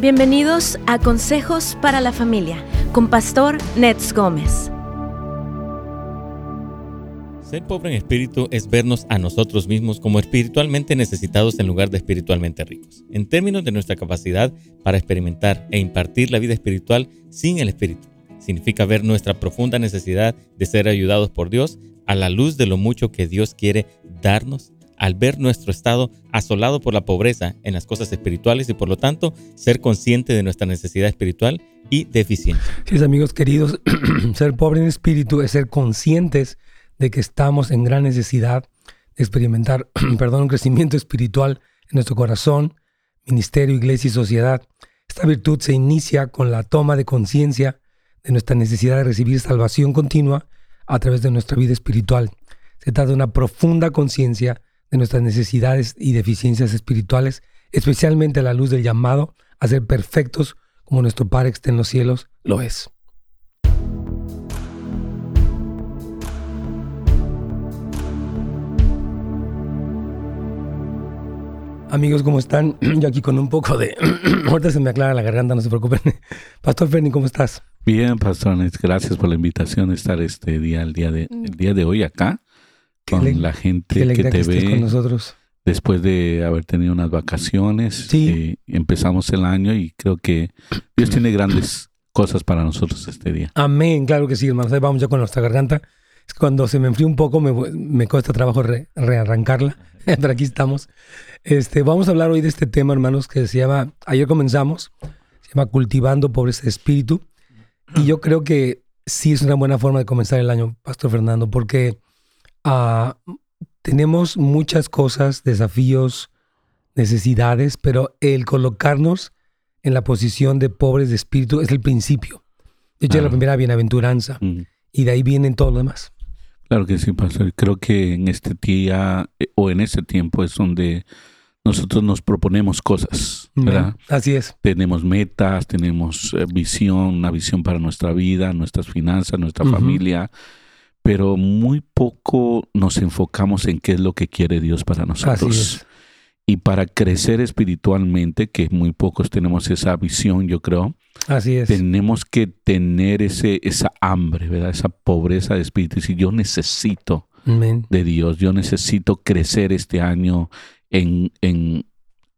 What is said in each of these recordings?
Bienvenidos a Consejos para la Familia con Pastor Nets Gómez. Ser pobre en espíritu es vernos a nosotros mismos como espiritualmente necesitados en lugar de espiritualmente ricos, en términos de nuestra capacidad para experimentar e impartir la vida espiritual sin el espíritu. Significa ver nuestra profunda necesidad de ser ayudados por Dios a la luz de lo mucho que Dios quiere darnos al ver nuestro estado asolado por la pobreza en las cosas espirituales y por lo tanto ser consciente de nuestra necesidad espiritual y deficiencia. Sí, amigos queridos, ser pobre en espíritu es ser conscientes de que estamos en gran necesidad de experimentar, perdón, un crecimiento espiritual en nuestro corazón, ministerio, iglesia y sociedad. Esta virtud se inicia con la toma de conciencia de nuestra necesidad de recibir salvación continua a través de nuestra vida espiritual. Se trata de una profunda conciencia de nuestras necesidades y deficiencias espirituales, especialmente a la luz del llamado a ser perfectos como nuestro Padre que está en los cielos lo es. Amigos, ¿cómo están? Yo aquí con un poco de... Ahorita se me aclara la garganta, no se preocupen. Pastor Ferni, ¿cómo estás? Bien, Pastor, gracias por la invitación a estar este día, el día de, el día de hoy acá con la gente que te ve con nosotros. después de haber tenido unas vacaciones. Sí. Eh, empezamos el año y creo que Dios tiene grandes cosas para nosotros este día. Amén, claro que sí, hermanos. Vamos ya con nuestra garganta. Cuando se me enfría un poco me, me cuesta trabajo rearrancarla, pero aquí estamos. Este, vamos a hablar hoy de este tema, hermanos, que se llama, ayer comenzamos, se llama Cultivando Pobreza de Espíritu. Y yo creo que sí es una buena forma de comenzar el año, Pastor Fernando, porque Ah, tenemos muchas cosas, desafíos, necesidades, pero el colocarnos en la posición de pobres de espíritu es el principio. De hecho, es la primera bienaventuranza. Y de ahí vienen todo lo demás. Claro que sí, pastor. Creo que en este día eh, o en ese tiempo es donde nosotros nos proponemos cosas, ¿verdad? Así es. Tenemos metas, tenemos eh, visión, una visión para nuestra vida, nuestras finanzas, nuestra familia pero muy poco nos enfocamos en qué es lo que quiere Dios para nosotros. Y para crecer espiritualmente, que muy pocos tenemos esa visión, yo creo. Así es. Tenemos que tener ese, esa hambre, ¿verdad? Esa pobreza de espíritu. Y yo necesito de Dios, yo necesito crecer este año en, en,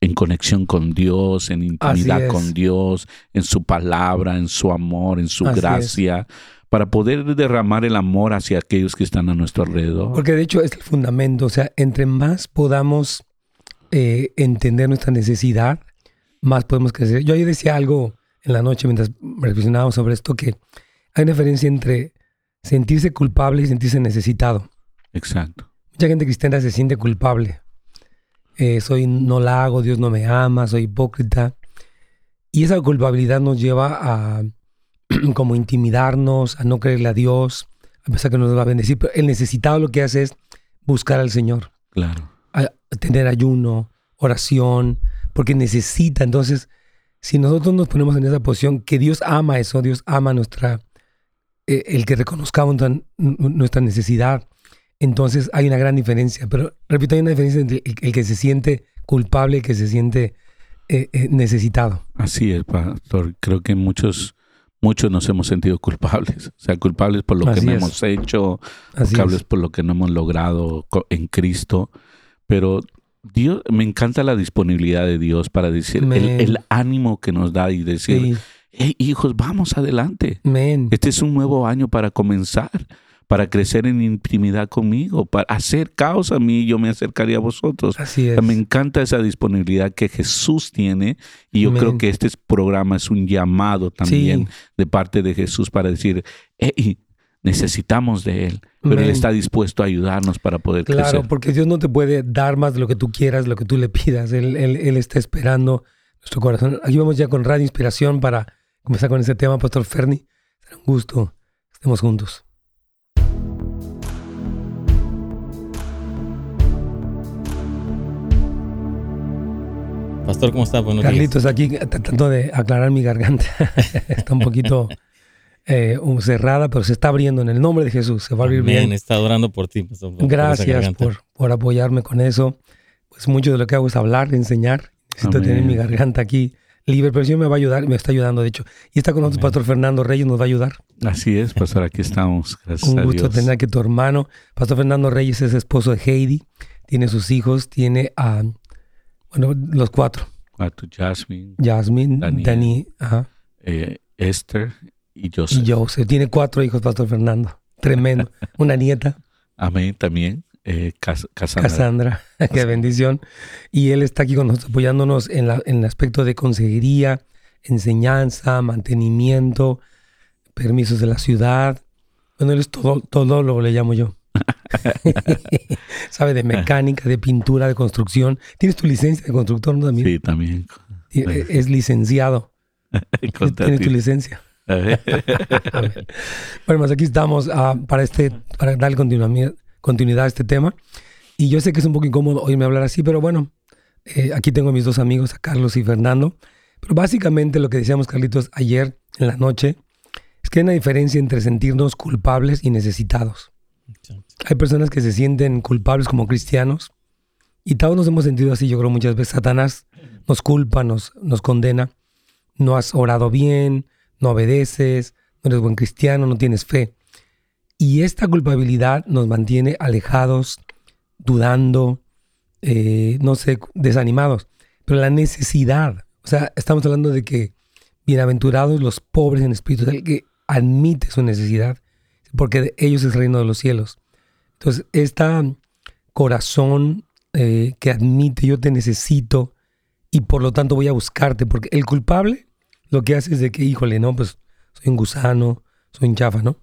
en conexión con Dios, en intimidad con Dios, en su palabra, en su amor, en su gracia para poder derramar el amor hacia aquellos que están a nuestro alrededor. Porque de hecho es el fundamento, o sea, entre más podamos eh, entender nuestra necesidad, más podemos crecer. Yo ayer decía algo en la noche mientras reflexionábamos sobre esto, que hay una diferencia entre sentirse culpable y sentirse necesitado. Exacto. Mucha gente cristiana se siente culpable. Eh, soy, no la hago, Dios no me ama, soy hipócrita. Y esa culpabilidad nos lleva a como intimidarnos, a no creerle a Dios, a pesar que nos va a bendecir. Pero el necesitado lo que hace es buscar al Señor. Claro. tener ayuno, oración, porque necesita. Entonces, si nosotros nos ponemos en esa posición, que Dios ama eso, Dios ama nuestra, eh, el que reconozcamos nuestra, necesidad, entonces hay una gran diferencia. Pero repito, hay una diferencia entre el, que se siente culpable y el que se siente eh, eh, necesitado. Así es, pastor. Creo que muchos muchos nos hemos sentido culpables, o sea, culpables por lo que no hemos hecho, culpables por lo que no hemos logrado en Cristo, pero Dios, me encanta la disponibilidad de Dios para decir, el, ánimo que nos da y decir, hey, hijos, vamos adelante. Este es un nuevo año para comenzar para crecer en intimidad conmigo, para hacer causa a mí, yo me acercaría a vosotros. Así es. me encanta esa disponibilidad que Jesús tiene y yo creo que este programa es un llamado también de parte de Jesús para decir, hey, necesitamos de Él, pero Él está dispuesto a ayudarnos para poder crecer. Claro, porque Dios no te puede dar más de lo que tú quieras, lo que tú le pidas. Él, él, está esperando nuestro corazón. Aquí vamos ya con Radio Inspiración para comenzar con ese tema, Pastor Ferni. Será un gusto. Estemos juntos. Pastor, ¿cómo está? Buenos Carlitos, aquí tratando de aclarar mi garganta. está un poquito eh, cerrada, pero se está abriendo en el nombre de Jesús. Se va a abrir bien. está orando por ti. Pastor, Gracias por, por, apoyarme con eso. Pues mucho de lo que hago es hablar, enseñar. Necesito tener mi garganta aquí libre, pero el Señor me va a ayudar, me está ayudando, de hecho. Y está con nosotros Pastor Fernando Reyes, nos va a ayudar. Así es, Pastor, aquí estamos. Gracias Un gusto tener que tu hermano. Pastor Fernando Reyes es esposo de Heidi, tiene sus hijos, tiene a, bueno, los cuatro. A tu Jasmine. Dani, eh, Esther y Joseph. Y Joseph. Tiene cuatro hijos, Pastor Fernando. Tremendo. Una nieta. Amén, también. Eh, Cassandra. Cassandra, qué bendición. Y él está aquí con nosotros apoyándonos en, la, en el aspecto de consejería, enseñanza, mantenimiento, permisos de la ciudad. Bueno, él es todo, todo lo le llamo yo. Sabe de mecánica, de pintura, de construcción. ¿Tienes tu licencia de constructor no, también? Sí, también. E, es licenciado. Tienes tu licencia. bueno, pues aquí estamos uh, para, este, para darle continuidad a este tema. Y yo sé que es un poco incómodo oírme hablar así, pero bueno, eh, aquí tengo a mis dos amigos, a Carlos y Fernando. Pero básicamente lo que decíamos, Carlitos, ayer en la noche, es que hay una diferencia entre sentirnos culpables y necesitados. Hay personas que se sienten culpables como cristianos y todos nos hemos sentido así, yo creo muchas veces. Satanás nos culpa, nos, nos condena. No has orado bien, no obedeces, no eres buen cristiano, no tienes fe. Y esta culpabilidad nos mantiene alejados, dudando, eh, no sé, desanimados. Pero la necesidad, o sea, estamos hablando de que bienaventurados los pobres en espíritu, el que admite su necesidad, porque de ellos es el reino de los cielos. Entonces, este corazón eh, que admite yo te necesito y por lo tanto voy a buscarte, porque el culpable lo que hace es de que, híjole, no, pues soy un gusano, soy un chafa, ¿no?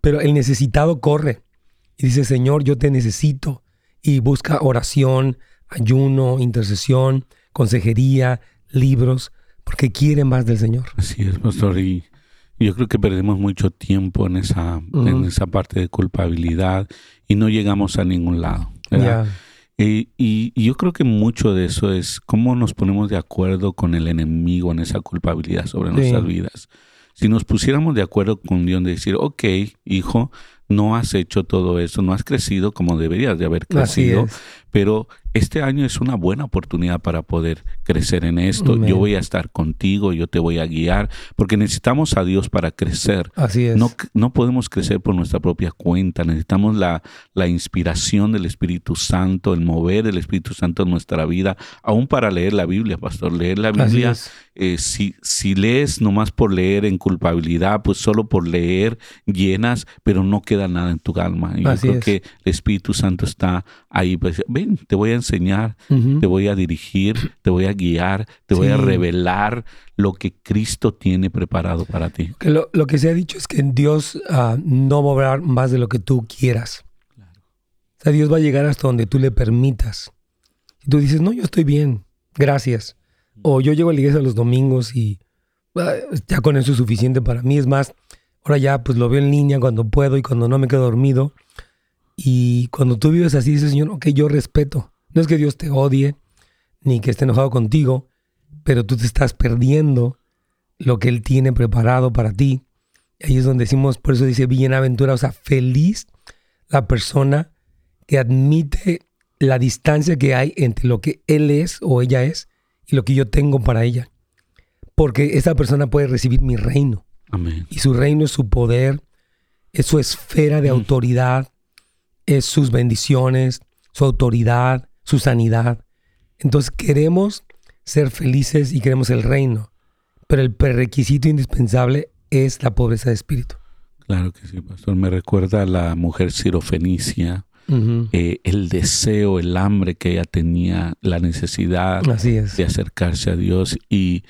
Pero el necesitado corre y dice, Señor, yo te necesito. Y busca oración, ayuno, intercesión, consejería, libros, porque quiere más del Señor. Así es, pastor. Y yo creo que perdemos mucho tiempo en esa, en esa parte de culpabilidad y no llegamos a ningún lado. y, yo creo que mucho de eso es cómo nos ponemos de acuerdo con el enemigo en esa culpabilidad sobre nuestras vidas. Si nos pusiéramos de acuerdo con Dios de decir, ok, hijo, no has hecho todo eso, no has crecido como deberías de haber crecido, pero este año es una buena oportunidad para poder crecer en esto. Yo voy a estar contigo, yo te voy a guiar, porque necesitamos a Dios para crecer. Así es. No, no podemos crecer por nuestra propia cuenta, necesitamos la, la inspiración del Espíritu Santo, el mover del Espíritu Santo en nuestra vida, aún para leer la Biblia, pastor. Leer la Biblia, eh, si, si lees nomás por leer en culpabilidad, pues solo por leer llenas, pero no queda nada en tu alma. Yo creo que el Espíritu Santo está ahí. Pues, ven, te voy a enseñar, te voy a dirigir, te voy a guiar, te voy a revelar lo que Cristo tiene preparado para ti. Lo, que se ha dicho es que Dios uh, no va a obrar más de lo que tú quieras. O sea, Dios va a llegar hasta donde tú le permitas. Y tú dices, no, yo estoy bien, gracias. O yo llego a la iglesia los domingos y ah, ya con eso es suficiente para mí. Es más, ahora ya pues lo veo en línea cuando puedo y cuando no me quedo dormido. Y cuando tú vives así, dices, Señor, ok, yo respeto. No es que Dios te odie, ni que esté enojado contigo, pero tú te estás perdiendo lo que Él tiene preparado para ti. Ahí es donde decimos, por eso dice bienaventura, o sea, feliz la persona que admite la distancia que hay entre lo que Él es o ella es y lo que yo tengo para ella. Porque esa persona puede recibir mi reino. Amén. Y su reino es su poder, es su esfera de mm. autoridad, es sus bendiciones, su autoridad, su sanidad. Entonces queremos ser felices y queremos el reino, pero el prerequisito indispensable es la pobreza de espíritu. Claro que sí, pastor. Me recuerda a la mujer sirofenicia, eh, el deseo, el hambre que ella tenía, la necesidad de acercarse a Dios y,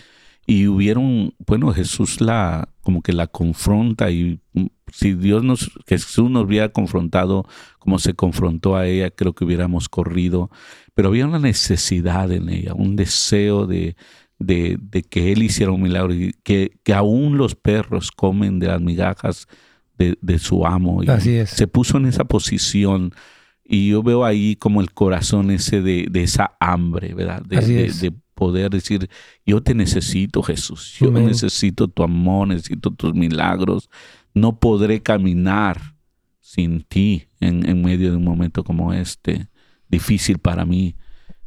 y hubieron, bueno, Jesús la como que la confronta y mm, si Dios nos, Jesús nos hubiera confrontado como se confrontó a ella, creo que hubiéramos corrido, pero había una necesidad en ella, un deseo de, de, que Él hiciera un milagro y que, que aún los perros comen de las migajas de, su amo. Y Así es. Se puso en esa posición y yo veo ahí como el corazón ese de, de esa hambre, ¿verdad? De, de, poder decir, yo te necesito Jesús, yo necesito tu amor, necesito tus milagros, no podré caminar sin ti en, en medio de un momento como este, difícil para mí.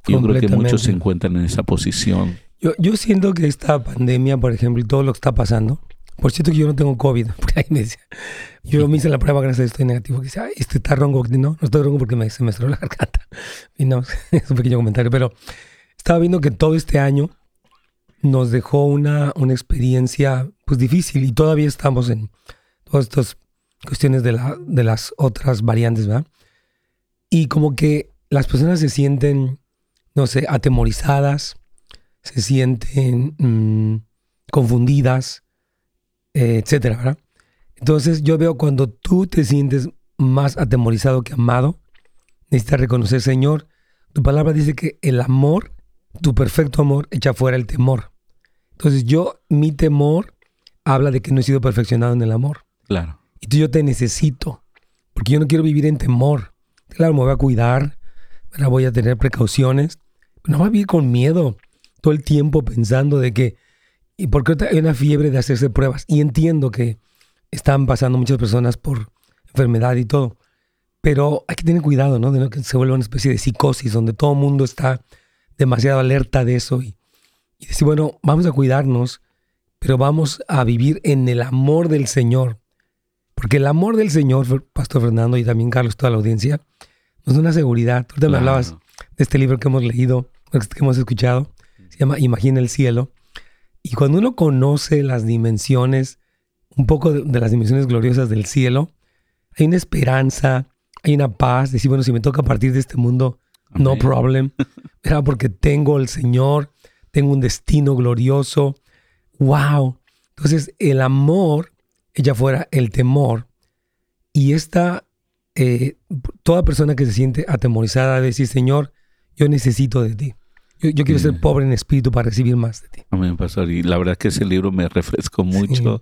Yo creo que muchos se encuentran en esa posición. Yo, yo siento que esta pandemia, por ejemplo, y todo lo que está pasando, por cierto que yo no tengo COVID, porque ahí me decía, yo me hice la prueba, gracias a estoy negativo, que dice, ay, este está ronco, no, no estoy ronco porque me, se me cerró la garganta. Y no, es un pequeño comentario, pero estaba viendo que todo este año nos dejó una, una experiencia pues difícil y todavía estamos en todas estas cuestiones de, de las otras variantes, ¿verdad? Y como que las personas se sienten, no sé, atemorizadas, se sienten mm, confundidas, eh, etcétera, ¿verdad? Entonces yo veo cuando tú te sientes más atemorizado que amado, necesitas reconocer, Señor, tu palabra dice que el amor, tu perfecto amor, echa fuera el temor. Entonces yo, mi temor habla de que no he sido perfeccionado en el amor. Claro. Y tú yo te necesito, porque yo no quiero vivir en temor. Claro, me voy a cuidar, voy a tener precauciones, no voy a vivir con miedo todo el tiempo pensando de que, y porque hay una fiebre de hacerse pruebas. Y entiendo que están pasando muchas personas por enfermedad y todo, pero hay que tener cuidado, ¿no? De no que se vuelva una especie de psicosis donde todo el mundo está demasiado alerta de eso y, y decir, bueno, vamos a cuidarnos, pero vamos a vivir en el amor del Señor. Porque el amor del Señor, Pastor Fernando y también Carlos, toda la audiencia, nos da una seguridad. Tú te hablabas de este libro que hemos leído, que hemos escuchado, se llama Imagina el cielo. Y cuando uno conoce las dimensiones, un poco de, las dimensiones gloriosas del cielo, hay una esperanza, hay una paz. Decir, bueno, si me toca partir de este mundo, no problem. Era porque tengo el Señor, tengo un destino glorioso. ¡Wow! Entonces, el amor ella fuera el temor. Y esta, eh, toda persona que se siente atemorizada, decir, Señor, yo necesito de ti. Yo, quiero ser pobre en espíritu para recibir más de ti. Amén, pastor. Y la verdad que ese libro me refrescó mucho.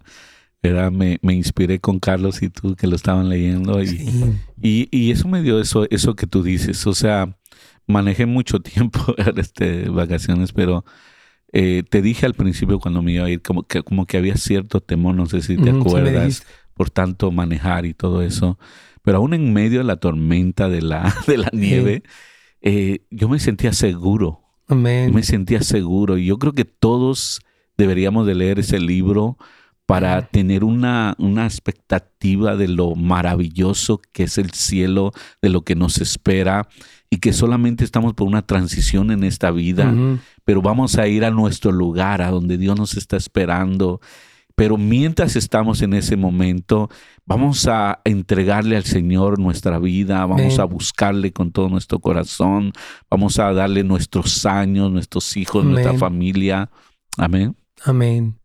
Me, me, inspiré con Carlos y tú que lo estaban leyendo. Y, y, eso me dio eso, eso que tú dices. O sea, manejé mucho tiempo este, vacaciones, pero eh, te dije al principio cuando me iba a ir como que, como que había cierto temor, no sé si te acuerdas, por tanto manejar y todo eso. Pero aún en medio de la tormenta de la, de la nieve, eh, yo me sentía seguro me sentía seguro. Y yo creo que todos deberíamos de leer ese libro para tener una, una expectativa de lo maravilloso que es el cielo, de lo que nos espera y que solamente estamos por una transición en esta vida, pero vamos a ir a nuestro lugar, a donde Dios nos está esperando. Pero mientras estamos en ese momento, Vamos a entregarle al Señor nuestra vida, vamos a buscarle con todo nuestro corazón, vamos a darle nuestros años, nuestros hijos, nuestra familia. Amén. Amén.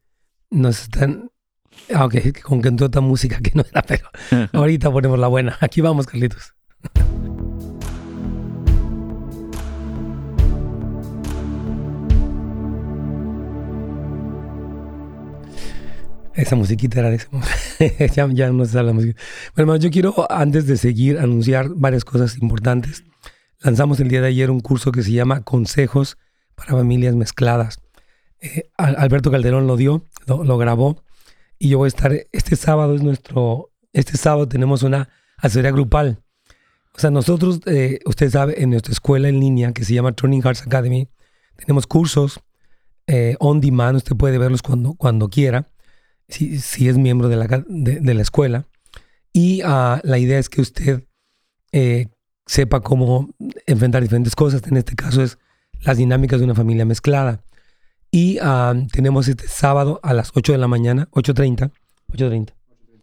Nos están... Ah, ok, con que otra música que no era, pero ahorita ponemos la buena. Aquí vamos, Carlitos. Esa musiquita era de ese ya, ya no se la música. Bueno, hermano, yo quiero, antes de seguir, anunciar varias cosas importantes. Lanzamos el día de ayer un curso que se llama Consejos para Familias Mezcladas. Eh, Alberto Calderón lo dio, lo, grabó. Y yo voy a estar, este sábado es nuestro, este sábado tenemos una asesoría grupal. O sea, nosotros, eh, usted sabe, en nuestra escuela en línea que se llama Turning Hearts Academy, tenemos cursos eh, on demand, usted puede verlos cuando, cuando quiera si, es miembro de la, de, la escuela. Y uh, la idea es que usted eh, sepa cómo enfrentar diferentes cosas. En este caso es las dinámicas de una familia mezclada. Y uh, tenemos este sábado a las 8 de la mañana, 8.30. 8.30.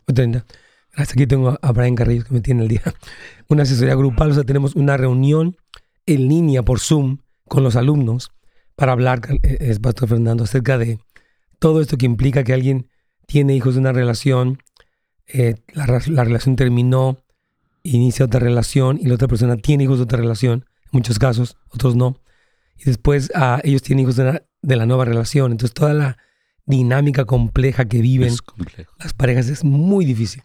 8.30. Gracias, aquí tengo a Brian Carrillo que me tiene el día. Una asesoría grupal, o sea, tenemos una reunión en línea por Zoom con los alumnos para hablar, eh, es Pastor Fernando, acerca de todo esto que implica que alguien tiene hijos de una relación, eh, la, relación terminó, inicia otra relación y la otra persona tiene hijos de otra relación, en muchos casos, otros no. Y después ah, ellos tienen hijos de la, nueva relación. Entonces toda la dinámica compleja que viven las parejas es muy difícil.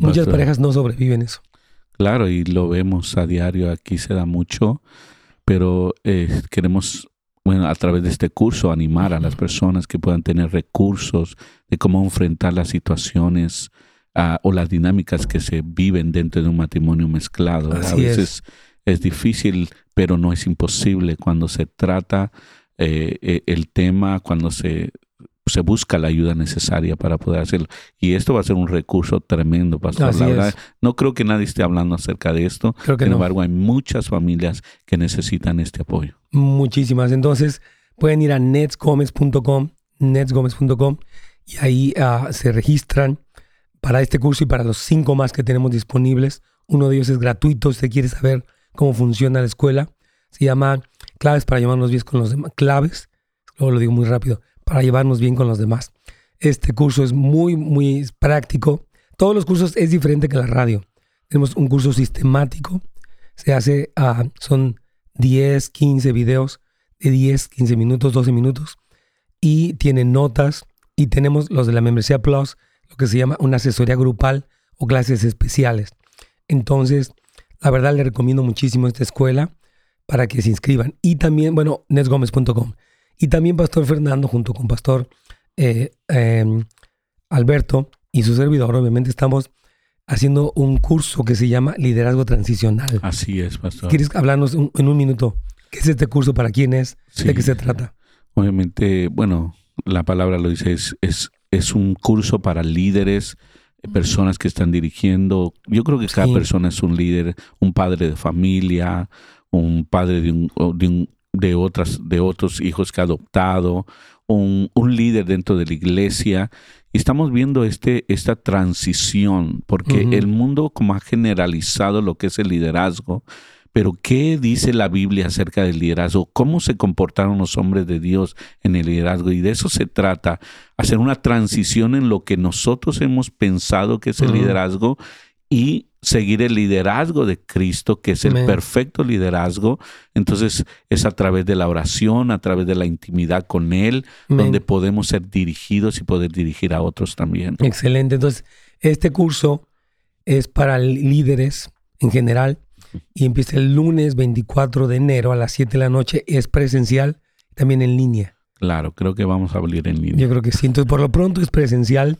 Muchas parejas no sobreviven eso. Claro, y lo vemos a diario, aquí se da mucho, pero eh, queremos bueno, a través de este curso animar a las personas que puedan tener recursos de cómo enfrentar las situaciones ah, o las dinámicas que se viven dentro de un matrimonio mezclado. a veces es. Difícil, pero no es imposible cuando se trata eh, eh, el tema, cuando se, se busca la ayuda necesaria para poder hacerlo. Y esto va a ser un recurso tremendo, pastor. la verdad, no creo que nadie esté hablando acerca de esto. Sin embargo, hay muchas familias que necesitan este apoyo. Muchísimas. Entonces, pueden ir a netsgomez.com, netsgomez.com, y ahí ah, se registran para este curso y para los cinco más que tenemos disponibles. Uno de ellos es gratuito. Si usted quiere saber cómo funciona la escuela, se llama Claves para llevarnos bien con los demás. Claves, luego lo digo muy rápido, para llevarnos bien con los demás. Este curso es muy, muy práctico. Todos los cursos es diferente que la radio. Tenemos un curso sistemático. Se hace, uh, son 10, 15 videos de 10, 15 minutos, 12 minutos. Y tiene notas. Y tenemos los de la membresía Plus, lo que se llama una asesoría grupal o clases especiales. Entonces, la verdad le recomiendo muchísimo esta escuela para que se inscriban. Y también, bueno, nesgomez.com. Y también Pastor Fernando junto con Pastor eh, em, Alberto y su servidor, obviamente estamos haciendo un curso que se llama Liderazgo Transicional. Así es, Pastor. ¿Quieres hablarnos en un minuto? ¿Qué es este curso? ¿Para quién es? ¿De qué se trata? Obviamente, bueno, la palabra lo dice, es, es, es un curso para líderes, personas que están dirigiendo. Yo creo que cada persona es un líder, un padre de familia, un padre de, un, de, de, otras, de otros hijos que ha adoptado, un, un, líder dentro de la iglesia. Y estamos viendo este, esta transición, porque el mundo como ha generalizado lo que es el liderazgo, pero ¿qué dice la Biblia acerca del liderazgo? ¿Cómo se comportaron los hombres de Dios en el liderazgo? Y de eso se trata, hacer una transición en lo que nosotros hemos pensado que es el liderazgo y seguir el liderazgo de Cristo, que es el perfecto liderazgo. Entonces es a través de la oración, a través de la intimidad con Él, donde podemos ser dirigidos y poder dirigir a otros también. Excelente. Entonces, este curso es para líderes en general y empieza el lunes 24 de enero a las 7 de la noche. Es presencial, también en línea. Claro, creo que vamos a abrir en línea. Yo creo que sí. Entonces, por lo pronto es presencial.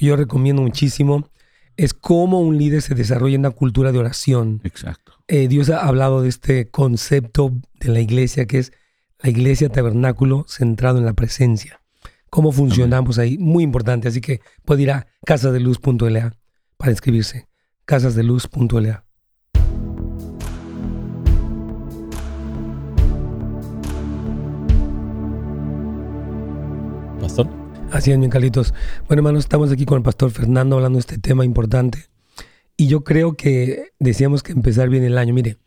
Yo recomiendo muchísimo. Es cómo un líder se desarrolla en una cultura de oración. Exacto. Eh, Dios ha hablado de este concepto de la iglesia que es la iglesia tabernáculo centrado en la presencia. Cómo funcionamos ahí, muy importante. Así que puede ir a casasdeluz.la para inscribirse. casasdeluz.la. Así es, mi Calitos. Bueno, hermanos, estamos aquí con el pastor Fernando hablando de este tema importante. Y yo creo que decíamos que empezar bien el año. Mire,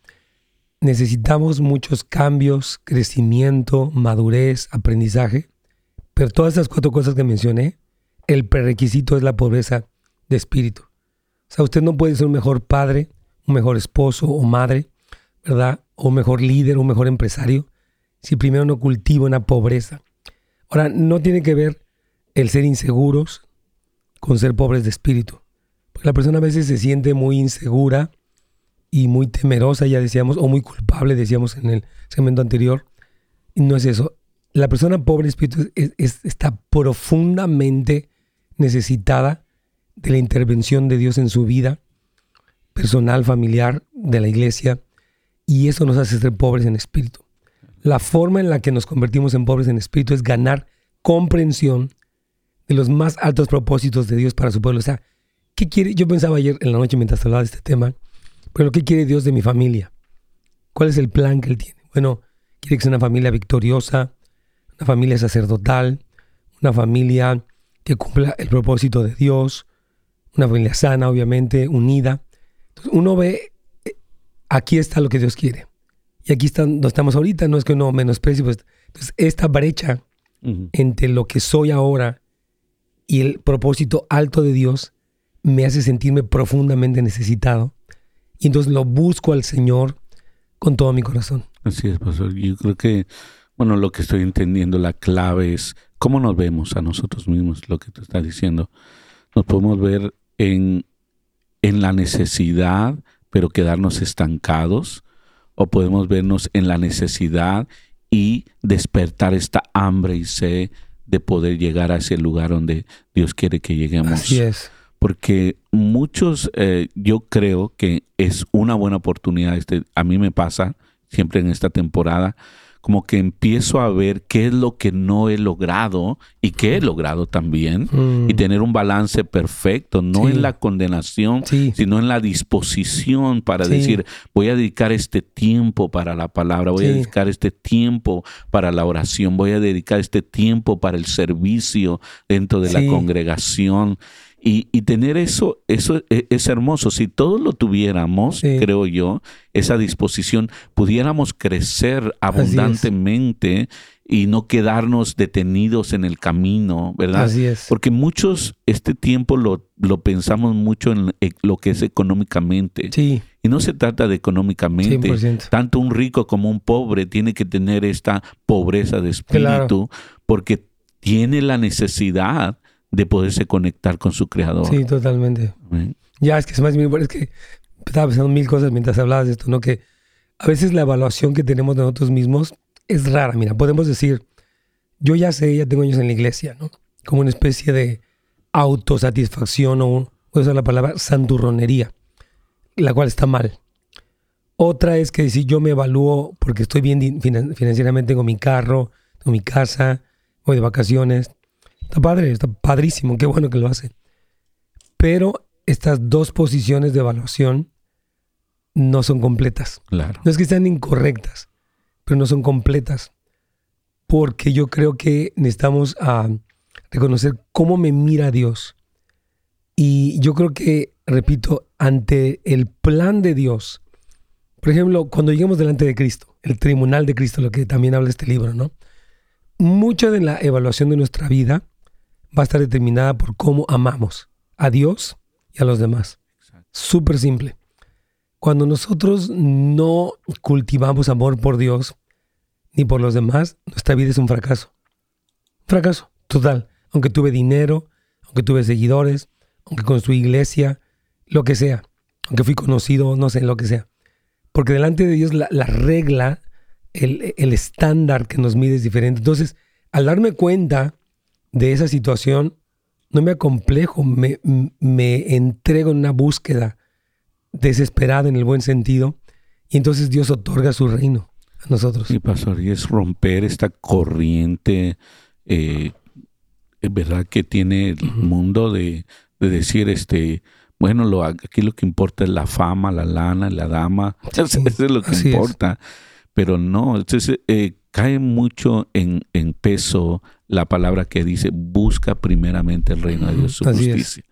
necesitamos muchos cambios, crecimiento, madurez, aprendizaje. Pero todas esas cuatro cosas que mencioné, el prerequisito es la pobreza de espíritu. O sea, usted no puede ser un mejor padre, un mejor esposo o madre, ¿verdad? O un mejor líder, un mejor empresario, si primero no cultiva una pobreza. Ahora, no tiene que ver el ser inseguros con ser pobres de espíritu. La persona a veces se siente muy insegura y muy temerosa, ya decíamos, o muy culpable, decíamos en el segmento anterior. No es eso. La persona pobre de espíritu está profundamente necesitada de la intervención de Dios en su vida personal, familiar, de la iglesia. Y eso nos hace ser pobres en espíritu. La forma en la que nos convertimos en pobres en espíritu es ganar comprensión de los más altos propósitos de Dios para su pueblo. O sea, ¿qué quiere? Yo pensaba ayer en la noche mientras hablaba de este tema, pero ¿qué quiere Dios de mi familia? ¿Cuál es el plan que Él tiene? Bueno, quiere que sea una familia victoriosa, una familia sacerdotal, una familia que cumpla el propósito de Dios, una familia sana, obviamente, unida. Entonces, uno ve, eh, aquí está lo que Dios quiere. Y aquí está, donde estamos ahorita, no es que uno menosprecie, pues, entonces esta brecha entre lo que soy ahora y el propósito alto de Dios me hace sentirme profundamente necesitado. Y entonces lo busco al Señor con todo mi corazón. Así es, pastor. Yo creo que, bueno, lo que estoy entendiendo, la clave es cómo nos vemos a nosotros mismos, lo que tú estás diciendo. Nos podemos ver en, en la necesidad, pero quedarnos estancados, o podemos vernos en la necesidad y despertar esta hambre y sed de poder llegar a ese lugar donde Dios quiere que lleguemos. Así es. Porque muchos, eh, yo creo que es una buena oportunidad, este, a mí me pasa siempre en esta temporada, como que empiezo a ver qué es lo que no he logrado y qué he logrado también y mm. tener un balance perfecto, no en la condenación, sino en la disposición para decir, voy a dedicar este tiempo para la palabra, voy a dedicar este tiempo para la oración, voy a dedicar este tiempo para el servicio dentro de la congregación. Y, tener eso, eso e, es, hermoso. Si todos lo tuviéramos, creo yo, esa disposición, pudiéramos crecer abundantemente y no quedarnos detenidos en el camino, ¿verdad? Así es. Porque muchos este tiempo lo, lo pensamos mucho en lo que es económicamente. Sí. Y no se trata de económicamente. Tanto un rico como un pobre tiene que tener esta pobreza de espíritu porque tiene la necesidad de poderse conectar con su creador. Sí, totalmente. Ya, es que es más es que estaba pensando mil cosas mientras hablabas de esto, ¿no? Que a veces la evaluación que tenemos de nosotros mismos es rara. Mira, podemos decir, yo ya sé, ya tengo años en la iglesia, ¿no? Como una especie de autosatisfacción o, voy a usar la palabra santurronería, la cual está mal. Otra es que si yo me evalúo porque estoy bien financieramente, tengo mi carro, tengo mi casa, voy de vacaciones, Está padre, está padrísimo, qué bueno que lo hace. Pero estas dos posiciones de evaluación no son completas. Claro. No es que sean incorrectas, pero no son completas. Porque yo creo que necesitamos a ah, reconocer cómo me mira Dios. Y yo creo que, repito, ante el plan de Dios, por ejemplo, cuando lleguemos delante de Cristo, el tribunal de Cristo, lo que también habla este libro, ¿no? Mucha de la evaluación de nuestra vida va a estar determinada por cómo amamos a Dios y a los demás. Súper simple. Cuando nosotros no cultivamos amor por Dios ni por los demás, nuestra vida es un fracaso. Fracaso, total. Aunque tuve dinero, aunque tuve seguidores, aunque construí iglesia, lo que sea. Aunque fui conocido, no sé, lo que sea. Porque delante de Dios la, regla, el, el estándar que nos mide es diferente. Entonces, al darme cuenta de esa situación, no me acomplejo, me, me entrego en una búsqueda desesperada en el buen sentido, y entonces Dios otorga su reino a nosotros. Sí, pastor, y es romper esta corriente, eh, ¿verdad?, que tiene el mundo de, decir, este, bueno, lo, aquí lo que importa es la fama, la lana, la dama, eso, es lo que importa. Pero no, entonces eh, cae mucho en, en peso la palabra que dice, busca primeramente el reino de Dios, su justicia.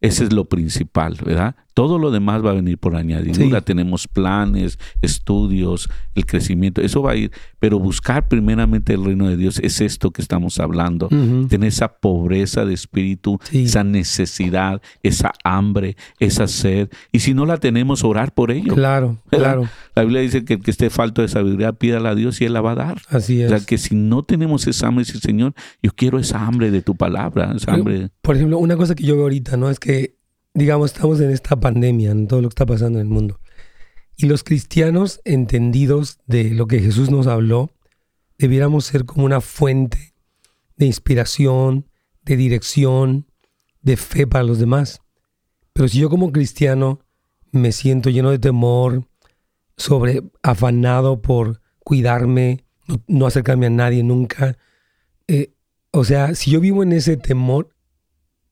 Ese es lo principal, ¿verdad? Todo lo demás va a venir por añadidura. Tenemos planes, estudios, el crecimiento. Eso va a ir. Pero buscar primeramente el reino de Dios es esto que estamos hablando. Tener esa pobreza de espíritu, esa necesidad, esa hambre, esa sed. Y si no la tenemos, orar por ello. Claro, claro. La Biblia dice que el que esté falto de sabiduría, pídala a Dios y Él la va a dar. Así es. O sea, que si no tenemos esa hambre, Señor, yo quiero esa hambre de tu palabra. Esa hambre. Por ejemplo, una cosa que yo veo ahorita, ¿no? Es que digamos, estamos en esta pandemia, en todo lo que está pasando en el mundo. Y los cristianos entendidos de lo que Jesús nos habló, debiéramos ser como una fuente de inspiración, de dirección, de fe para los demás. Pero si yo como cristiano me siento lleno de temor, sobre afanado por cuidarme, no, acercarme a nadie nunca, eh, o sea, si yo vivo en ese temor,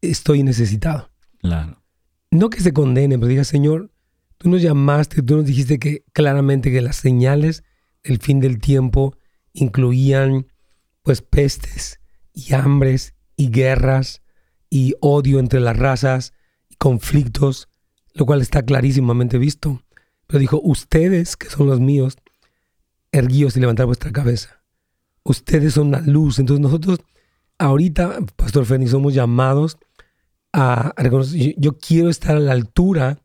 estoy necesitado. Claro no que se condene, pero diga, Señor, tú nos llamaste, tú nos dijiste que claramente que las señales del fin del tiempo incluían pues pestes y hambres y guerras y odio entre las razas y conflictos, lo cual está clarísimamente visto. Pero dijo, ustedes que son los míos, erguíos y levantar vuestra cabeza. Ustedes son la luz. Entonces nosotros ahorita, Pastor Ferni, somos llamados yo, quiero estar a la altura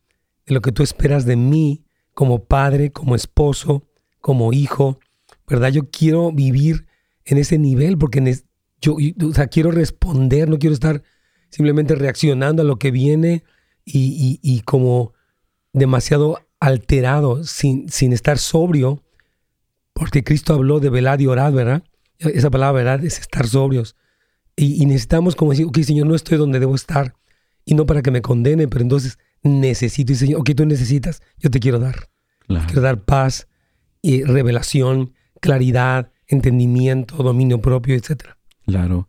de lo que tú esperas de mí como padre, como esposo, como hijo, ¿verdad? Yo quiero vivir en ese nivel porque yo, quiero responder, no quiero estar simplemente reaccionando a lo que viene y, como demasiado alterado, sin, sin estar sobrio, porque Cristo habló de velar y orar, ¿verdad? Esa palabra, ¿verdad? Es estar sobrios. Y, y, necesitamos como decir, ok, Señor, no estoy donde debo estar, y no para que me condene, pero entonces necesito, y Señor, ok, tú necesitas, yo te quiero dar. Quiero dar paz y revelación, claridad, entendimiento, dominio propio, etcétera. Claro.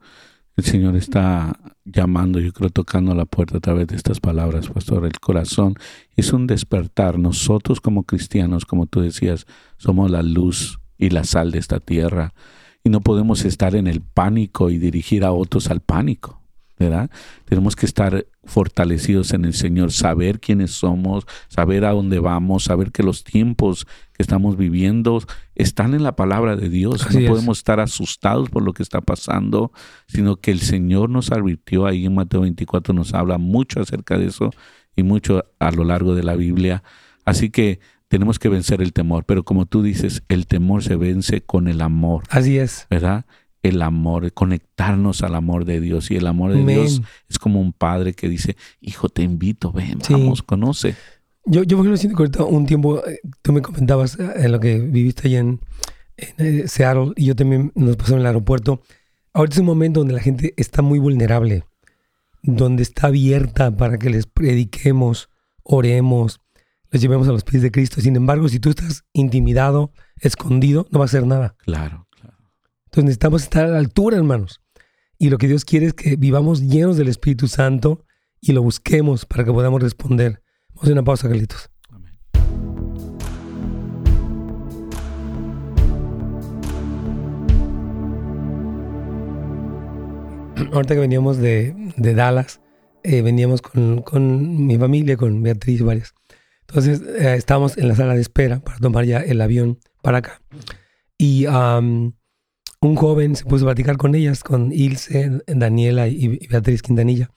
El Señor está llamando, yo creo, tocando la puerta a través de estas palabras, pastor. El corazón es un despertar. Nosotros como cristianos, como tú decías, somos la luz y la sal de esta tierra. Y no podemos estar en el pánico y dirigir a otros al pánico. ¿verdad? Tenemos que estar fortalecidos en el Señor, saber quiénes somos, saber a dónde vamos, saber que los tiempos que estamos viviendo están en la palabra de Dios. no podemos estar asustados por lo que está pasando, sino que el Señor nos advirtió ahí en Mateo 24, nos habla mucho acerca de eso y mucho a lo largo de la Biblia. Así que tenemos que vencer el temor, pero como tú dices, el temor se vence con el amor. Así es. ¿Verdad? el amor, conectarnos al amor de Dios. Y el amor de Dios es como un padre que dice, hijo, te invito, ven, vamos, conoce. Yo, yo me siento que un tiempo, eh, tú me comentabas eh, en lo que viviste allá en, eh, Seattle y yo también nos pasó en el aeropuerto. Ahorita es un momento donde la gente está muy vulnerable, donde está abierta para que les prediquemos, oremos, les llevemos a los pies de Cristo. Sin embargo, si tú estás intimidado, escondido, no va a hacer nada. Claro. Entonces necesitamos estar a la altura, hermanos. Y lo que Dios quiere es que vivamos llenos del Espíritu Santo y lo busquemos para que podamos responder. Vamos a hacer una pausa, Carlitos. Amén. Ahorita que veníamos de, Dallas, eh, veníamos con, mi familia, con Beatriz y varias. Entonces eh, estábamos en la sala de espera para tomar ya el avión para acá. Y un joven se puso a platicar con ellas, con Ilse, Daniela y Beatriz Quintanilla.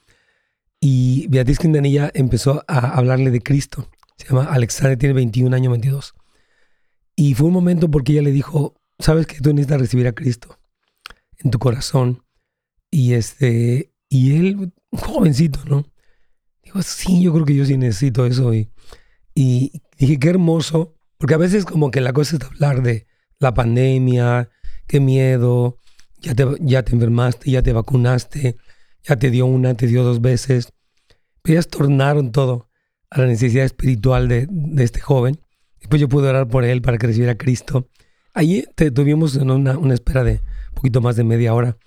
Y Beatriz Quintanilla empezó a hablarle de Cristo. Se llama Alexander, tiene 21 años, 22. Y fue un momento porque ella le dijo, sabes que tú necesitas recibir a Cristo en tu corazón. Y este, y él, un jovencito, ¿no? Dijo, sí, yo creo que yo sí necesito eso. Y, y dije, qué hermoso, porque a veces como que la cosa es hablar de la pandemia, qué miedo, ya te, ya te enfermaste, ya te vacunaste, ya te dio una, te dio dos veces. Pero ellas tornaron todo a la necesidad espiritual de, este joven. Después yo pude orar por él para que recibiera a Cristo. Allí te tuvimos en una, una espera de un poquito más de media hora.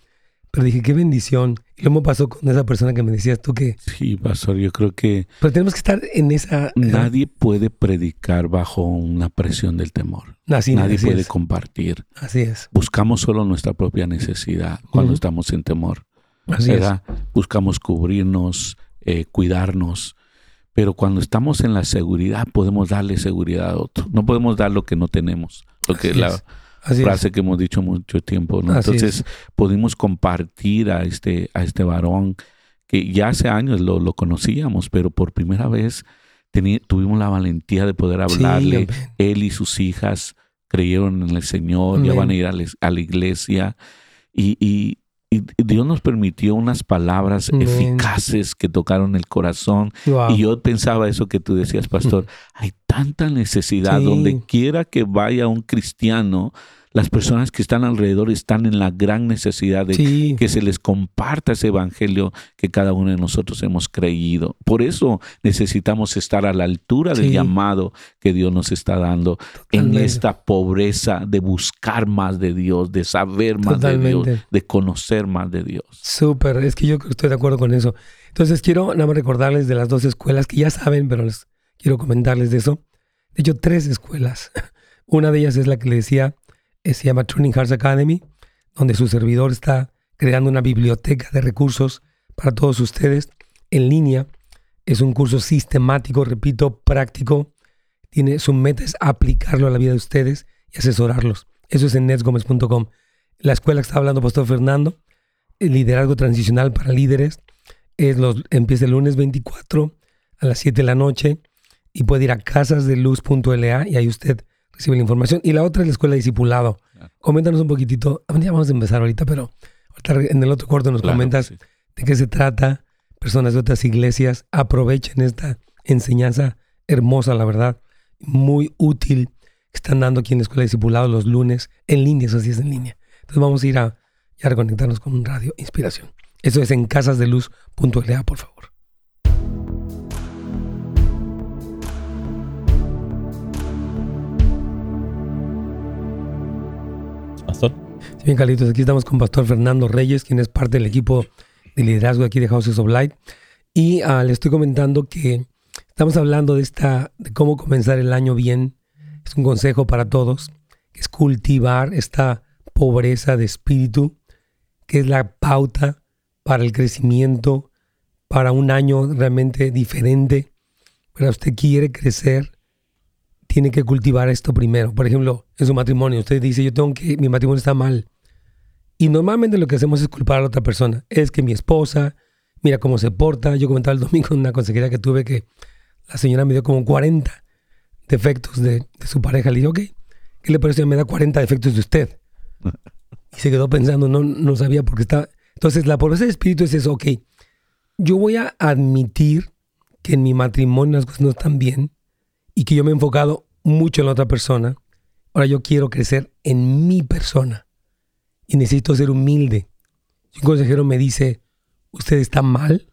Pero dije, qué bendición. Y lo mismo pasó con esa persona que me decías tú que... Sí, pastor, yo creo que... Pero tenemos que estar en esa... Nadie puede predicar bajo una presión del temor. Nadie puede compartir. Así es. Buscamos solo nuestra propia necesidad cuando estamos en temor. Así es. Buscamos cubrirnos, eh, cuidarnos. Pero cuando estamos en la seguridad, podemos darle seguridad a otro. No podemos dar lo que no tenemos. Lo que la, frase que hemos dicho mucho tiempo. ¿no? Entonces pudimos compartir a este, a este varón que ya hace años lo, lo conocíamos, pero por primera vez tuvimos la valentía de poder hablarle. Él y sus hijas creyeron en el Señor, ya van a ir a, la iglesia. Y, y, Dios nos permitió unas palabras eficaces que tocaron el corazón. Y yo pensaba eso que tú decías, pastor. Hay tanta necesidad donde quiera que vaya un cristiano las personas que están alrededor están en la gran necesidad de que se les comparta ese evangelio que cada uno de nosotros hemos creído. Por eso necesitamos estar a la altura del llamado que Dios nos está dando en esta pobreza de buscar más de Dios, de saber más de Dios, de conocer más de Dios. Súper, es que yo estoy de acuerdo con eso. Entonces quiero nada más recordarles de las dos escuelas que ya saben, pero les quiero comentarles de eso. De hecho, tres escuelas. Una de ellas es la que le decía se llama Training Hearts Academy, donde su servidor está creando una biblioteca de recursos para todos ustedes en línea. Es un curso sistemático, repito, práctico. Tiene, su meta es aplicarlo a la vida de ustedes y asesorarlos. Eso es en netsgomez.com. La escuela que está hablando Pastor Fernando, el liderazgo transicional para líderes, es los, empieza el lunes 24 a las 7 de la noche y puede ir a casasdeluz.la y ahí usted recibe la información. Y la otra es la escuela de discipulado. Coméntanos un poquitito. Ya vamos a empezar ahorita, pero en el otro cuarto nos comentas de qué se trata. Personas de otras iglesias aprovechen esta enseñanza hermosa, la verdad, muy útil que están dando aquí en la escuela de discipulado los lunes en línea, eso sí es en línea. Entonces vamos a ir a, a reconectarnos con un radio Inspiración. Eso es en casasdeluz.la, por favor. Bien, Carlitos, aquí estamos con Pastor Fernando Reyes, quien es parte del equipo de liderazgo aquí de Houses of Light. Y ah, le estoy comentando que estamos hablando de esta, de cómo comenzar el año bien. Es un consejo para todos, es cultivar esta pobreza de espíritu, que es la pauta para el crecimiento, para un año realmente diferente. Pero usted quiere crecer, tiene que cultivar esto primero. Por ejemplo, en su matrimonio, usted dice, yo tengo que, mi matrimonio está mal. Y normalmente lo que hacemos es culpar a la otra persona. Es que mi esposa, mira cómo se porta. Yo comentaba el domingo en una consejería que tuve que la señora me dio como 40 defectos de, su pareja. Le dije, ok, ¿qué le parece? Me da 40 defectos de usted. Y se quedó pensando, no, no sabía por qué está. Entonces, la pobreza de espíritu es eso, ok, yo voy a admitir que en mi matrimonio las cosas no están bien y que yo me he enfocado mucho en la otra persona. Ahora yo quiero crecer en mi persona y necesito ser humilde. Si un consejero me dice, usted está mal,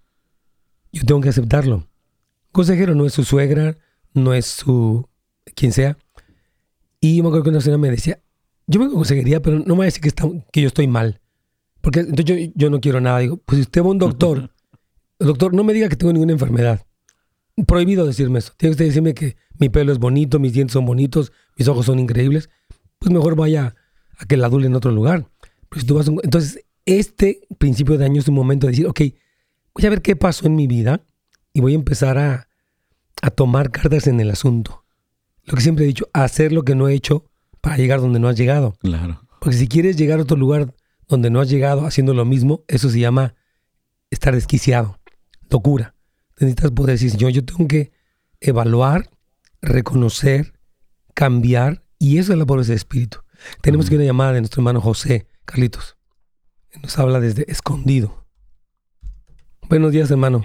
yo tengo que aceptarlo. Un consejero no es su suegra, no es su quien sea. Y yo me acuerdo que una señora me decía, yo me consejería, pero no me va a decir que, está, que yo estoy mal. Porque entonces yo, yo no quiero nada. Digo, pues si usted va a un doctor, el doctor no me diga que tengo ninguna enfermedad. Prohibido decirme eso. Tiene que decirme que mi pelo es bonito, mis dientes son bonitos, mis ojos son increíbles. Pues mejor vaya a que la adule en otro lugar. Pues tú vas Entonces, este principio de año es un momento de decir, ok, voy a ver qué pasó en mi vida y voy a empezar a, a tomar cartas en el asunto. Lo que siempre he dicho, hacer lo que no he hecho para llegar donde no has llegado. Claro. Porque si quieres llegar a otro lugar donde no has llegado haciendo lo mismo, eso se llama estar desquiciado, locura. Necesitas poder decir, yo, yo tengo que evaluar, reconocer, cambiar, y eso es la pobreza de espíritu. Tenemos que una llamada de nuestro hermano José, Carlitos. Nos habla desde escondido. Buenos días, hermano.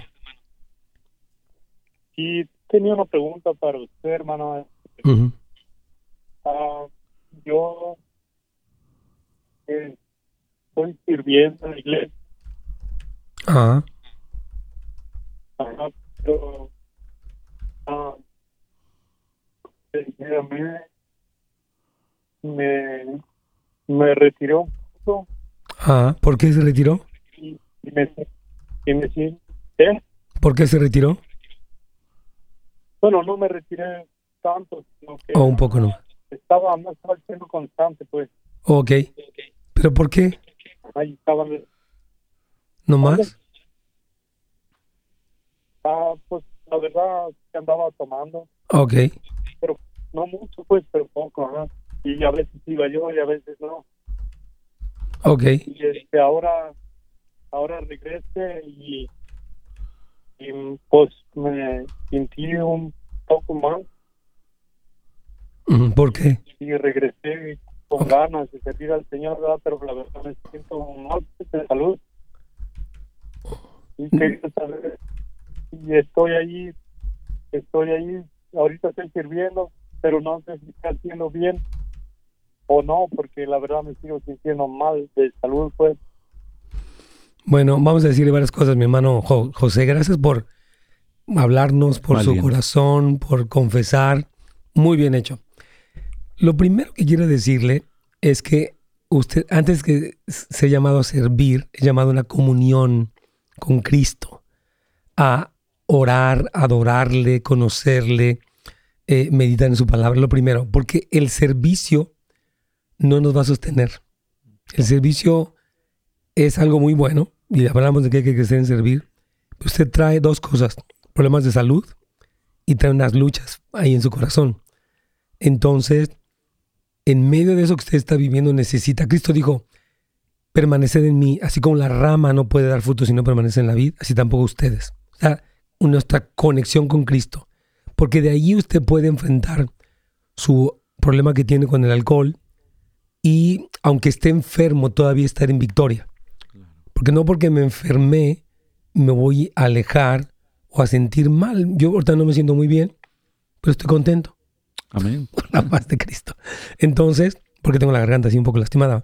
Sí, tenía una pregunta para usted, hermano. Ah, yo eh, estoy sirviendo en la iglesia. Ajá. Ajá, pero ah, me, me retiró un Ah, ¿por qué se retiró? Y, me, y me ¿eh? ¿Por qué se retiró? Bueno, no me retiré tanto, sino que... O oh, un poco no. Estaba, no estaba siendo constante, pues. Ok. ¿Pero por qué? Ahí estaba... ¿No más? Ah, pues la verdad que andaba tomando. Ok. Pero no mucho, pues, pero poco, Y a veces iba yo y a veces no. Ok. Y este, ahora, ahora regrese y, y pues me sentí un poco mal. ¿Por qué? Y regresé con ganas de servir al Señor, ¿verdad? Pero la verdad me siento mal de salud. Y quería saber y estoy ahí, estoy ahí, ahorita estoy sirviendo, pero no sé si está haciendo bien o no, porque la verdad me sigo sintiendo mal de salud, pues. Bueno, vamos a decirle varias cosas, mi hermano José. Gracias por hablarnos, por su corazón, por confesar. Muy bien hecho. Lo primero que quiero decirle es que usted, antes que ser llamado a servir, es llamado a una comunión con Cristo, a orar, adorarle, conocerle, eh, meditar en su palabra, lo primero, porque el servicio no nos va a sostener. El servicio es algo muy bueno, y hablamos de que hay que crecer en servir. Usted trae dos cosas, problemas de salud y trae unas luchas ahí en su corazón. Entonces, en medio de eso que usted está viviendo, necesita, Cristo dijo, permaneced en mí, así como la rama no puede dar fruto si no permanece en la vida, así tampoco ustedes. O sea, nuestra conexión con Cristo. Porque de ahí usted puede enfrentar su problema que tiene con el alcohol y aunque esté enfermo todavía estar en victoria. Porque no porque me enfermé me voy a alejar o a sentir mal. Yo ahorita no me siento muy bien, pero estoy contento. Amén. Por la paz de Cristo. Entonces, porque tengo la garganta así un poco lastimada,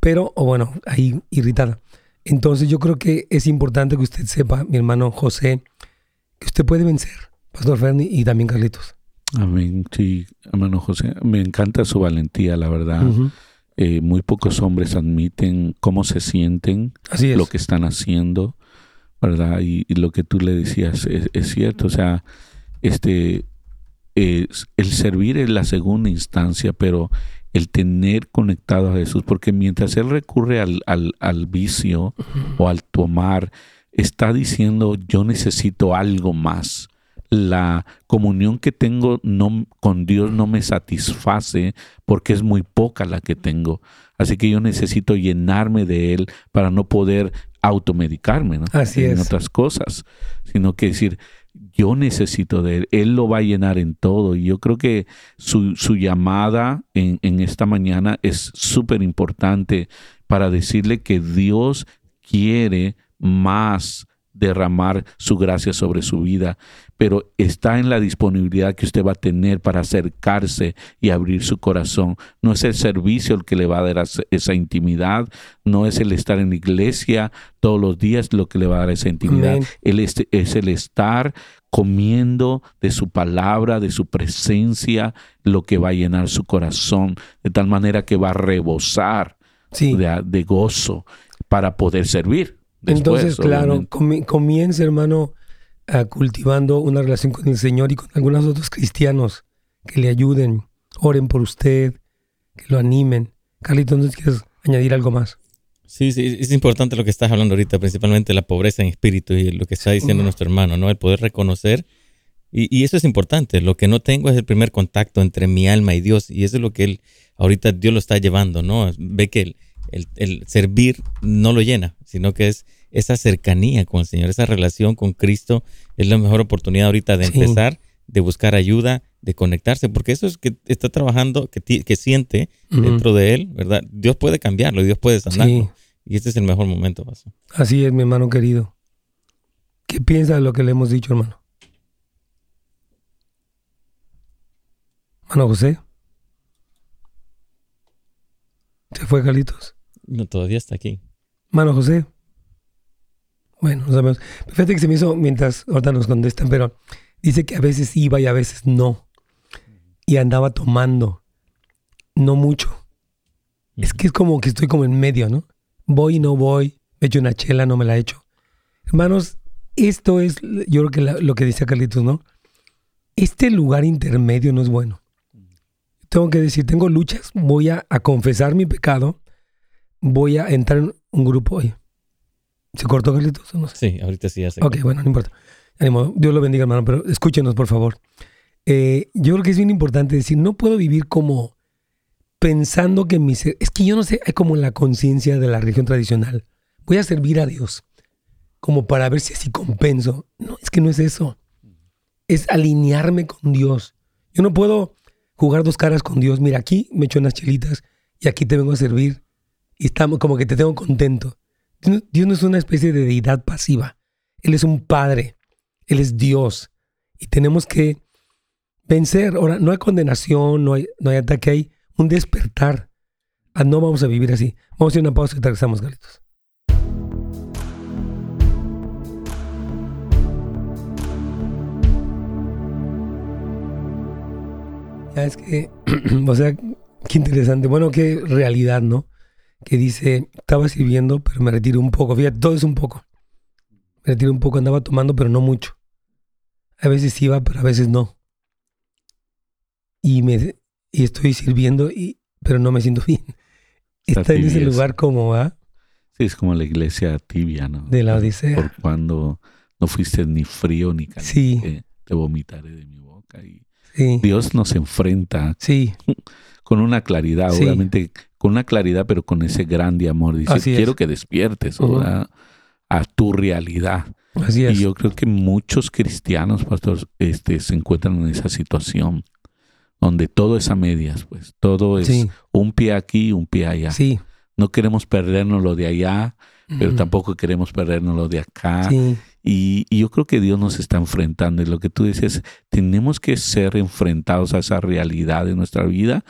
pero, o bueno, ahí irritada. Entonces yo creo que es importante que usted sepa, mi hermano José, que usted puede vencer, Pastor Ferni y también Carlitos. Amén. Sí, hermano José, me encanta su valentía, la verdad. Eh, muy pocos hombres admiten cómo se sienten, lo que están haciendo, ¿verdad? Y, lo que tú le decías es, cierto, o sea, este, el servir es la segunda instancia, pero el tener conectado a Jesús, porque mientras Él recurre al, al, vicio o al tomar, está diciendo, yo necesito algo más la comunión que tengo no, con Dios no me satisface porque es muy poca la que tengo. Así que yo necesito llenarme de Él para no poder automedicarme ¿no? Así en otras cosas, sino que decir, yo necesito de Él, Él lo va a llenar en todo. Y yo creo que su, su llamada en, en esta mañana es súper importante para decirle que Dios quiere más derramar su gracia sobre su vida, pero está en la disponibilidad que usted va a tener para acercarse y abrir su corazón. No es el servicio el que le va a dar esa intimidad, no es el estar en la iglesia todos los días lo que le va a dar esa intimidad, es, es el estar comiendo de su palabra, de su presencia, lo que va a llenar su corazón, de tal manera que va a rebosar de gozo para poder servir. Entonces, claro, comienza, hermano, cultivando una relación con el Señor y con algunos otros cristianos que le ayuden, oren por usted, que lo animen. Carlito, ¿no quieres añadir algo más? Sí, sí, es importante lo que estás hablando ahorita, principalmente la pobreza en espíritu y lo que está diciendo nuestro hermano, ¿no? El poder reconocer. Y, y, eso es importante. Lo que no tengo es el primer contacto entre mi alma y Dios. Y eso es lo que él, ahorita Dios lo está llevando, ¿no? Ve que el, el, servir no lo llena, sino que es esa cercanía con el Señor, esa relación con Cristo es la mejor oportunidad ahorita de empezar, de buscar ayuda, de conectarse, porque eso es que está trabajando, que, que siente dentro de él, ¿verdad? Dios puede cambiarlo, Dios puede sanarlo. Y este es el mejor momento, Así es, mi hermano querido. ¿Qué piensa de lo que le hemos dicho, hermano? Hermano José. ¿Se fue, Galitos? No, todavía está aquí. Mano José. Bueno, no sabemos. Fíjate que se me hizo mientras ahorita nos contestan, pero dice que a veces iba y a veces no. Y andaba tomando. No mucho. Es que es como que estoy como en medio, ¿no? Voy y no voy. Me echo una chela, no me la echo. Hermanos, esto es, yo creo que lo que dice Carlitos, ¿no? Este lugar intermedio no es bueno. Tengo que decir, tengo luchas, voy a, a confesar mi pecado voy a entrar en un grupo hoy. ¿Se cortó, Carlitos? No Sí, ahorita sí ya se Ok, bueno, no importa. Dios lo bendiga, hermano, pero escúchenos, por favor. Eh, yo creo que es bien importante decir, no puedo vivir como pensando que mi Es que yo no sé, hay como la conciencia de la religión tradicional. Voy a servir a Dios como para ver si así compenso. No, es que no es eso. Es alinearme con Dios. Yo no puedo jugar dos caras con Dios. Mira, aquí me echo unas chelitas y aquí te vengo a servir y estamos como que te tengo contento. Dios no es una especie de deidad pasiva. Él es un padre. Él es Dios. Y tenemos que vencer. Ahora, no hay condenación, no hay, no hay ataque, hay un despertar. Ah, no vamos a vivir así. Vamos a hacer una pausa y regresamos, Galitos. Ya es que, o sea, qué interesante. Bueno, qué realidad, ¿no? Que dice, estaba sirviendo, pero me retiré un poco. Fíjate, todo es un poco. Me retiré un poco, andaba tomando, pero no mucho. A veces iba, pero a veces no. Y, me, y estoy sirviendo, y, pero no me siento bien. Está, en ese lugar como, ¿ah? Sí, es como la iglesia tibia, ¿no? De la Odisea. Por cuando no fuiste ni frío ni caliente, sí. te vomitaré de mi boca. Y Dios nos enfrenta sí. con una claridad, obviamente con una claridad, pero con ese grande amor. Dice, quiero que despiertes a tu realidad. Así es. Y yo creo que muchos cristianos, pastor, este, se encuentran en esa situación donde todo es a medias, pues todo es un pie aquí, un pie allá. Sí. No queremos perdernos lo de allá, pero tampoco queremos perdernos lo de acá. Y, y, yo creo que Dios nos está enfrentando. Y lo que tú dices, tenemos que ser enfrentados a esa realidad de nuestra vida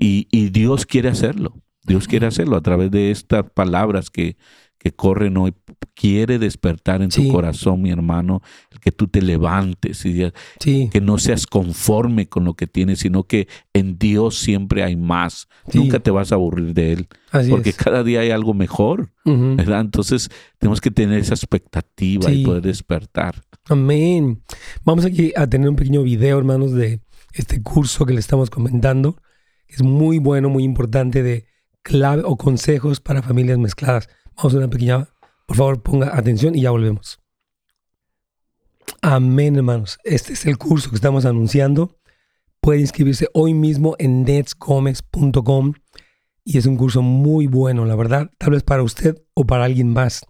y, Dios quiere hacerlo. Dios quiere hacerlo a través de estas palabras que, que corren hoy quiere despertar en tu corazón, mi hermano, que tú te levantes y que no seas conforme con lo que tienes, sino que en Dios siempre hay más. Nunca te vas a aburrir de Él, porque cada día hay algo mejor, ¿verdad? Entonces tenemos que tener esa expectativa y poder despertar. Amén. Vamos aquí a tener un pequeño video, hermanos, de este curso que le estamos comentando. Es muy bueno, muy importante de clave o consejos para familias mezcladas. Vamos a una pequeña, por favor, ponga atención y ya volvemos. Amén, hermanos. Este es el curso que estamos anunciando. Puede inscribirse hoy mismo en netsgomez.com y es un curso muy bueno, la verdad, tal vez para usted o para alguien más.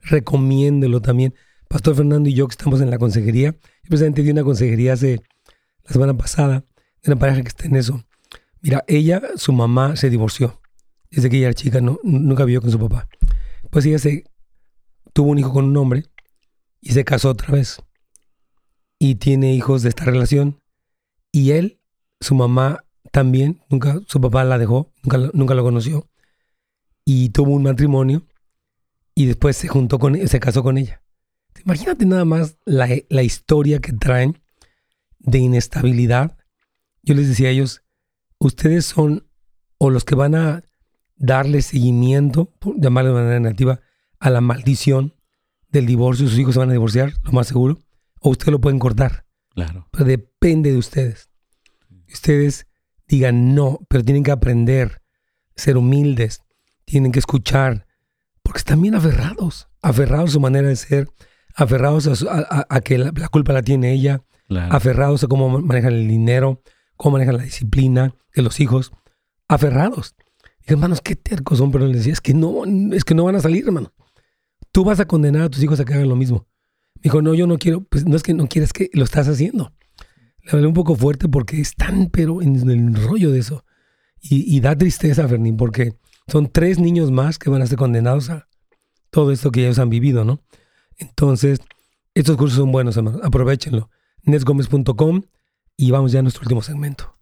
Recomiéndelo también. Pastor Fernando y yo que estamos en la consejería, yo precisamente di una consejería hace la semana pasada de una pareja que está en eso. Mira, ella, su mamá se divorció desde que ella era chica, no, nunca vivió con su papá. Pues ella se tuvo un hijo con un hombre y se casó otra vez. Y tiene hijos de esta relación. Y él, su mamá también, nunca, su papá la dejó, nunca, nunca lo conoció. Y tuvo un matrimonio y después se juntó con se casó con ella. Imagínate nada más la, la historia que traen de inestabilidad. Yo les decía a ellos, ustedes son o los que van a darle seguimiento, por llamarlo de manera negativa, a la maldición del divorcio, sus hijos se van a divorciar, lo más seguro, o ustedes lo pueden cortar. Claro. Pero depende de ustedes. Ustedes digan no, pero tienen que aprender, ser humildes, tienen que escuchar, porque están bien aferrados, aferrados a su manera de ser, aferrados a, que la, culpa la tiene ella, aferrados a cómo manejan el dinero, cómo manejan la disciplina de los hijos, aferrados hermanos, qué tercos son, pero les decía, es que no, es que no van a salir, hermano. Tú vas a condenar a tus hijos a que hagan lo mismo. Me dijo, no, yo no quiero, pues no es que no quieras que lo estás haciendo. Le hablé un poco fuerte porque están, pero en el rollo de eso. Y, da tristeza, Fernín, porque son tres niños más que van a ser condenados a todo esto que ellos han vivido, ¿no? Entonces, estos cursos son buenos, hermano. Aprovechenlo. nesgomez.com y vamos ya a nuestro último segmento.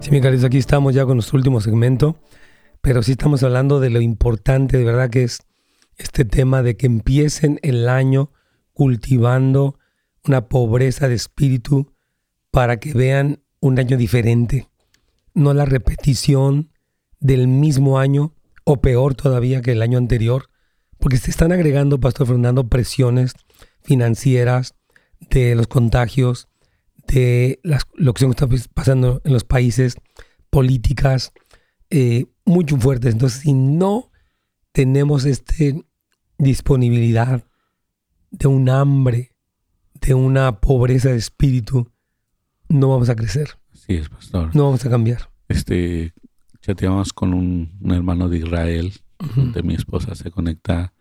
Sí, mi cariño, aquí estamos ya con nuestro último segmento, pero sí estamos hablando de lo importante, de verdad, que es este tema de que empiecen el año cultivando una pobreza de espíritu para que vean un año diferente, no la repetición del mismo año o peor todavía que el año anterior, porque se están agregando, Pastor Fernando, presiones financieras de los contagios, de lo que está pasando en los países, políticas eh, muy fuertes. Entonces, si no tenemos esta disponibilidad de un hambre, de una pobreza de espíritu, no vamos a crecer. Así es, pastor. No vamos a cambiar. Este, chateamos con un, hermano de Israel, de mi esposa se conecta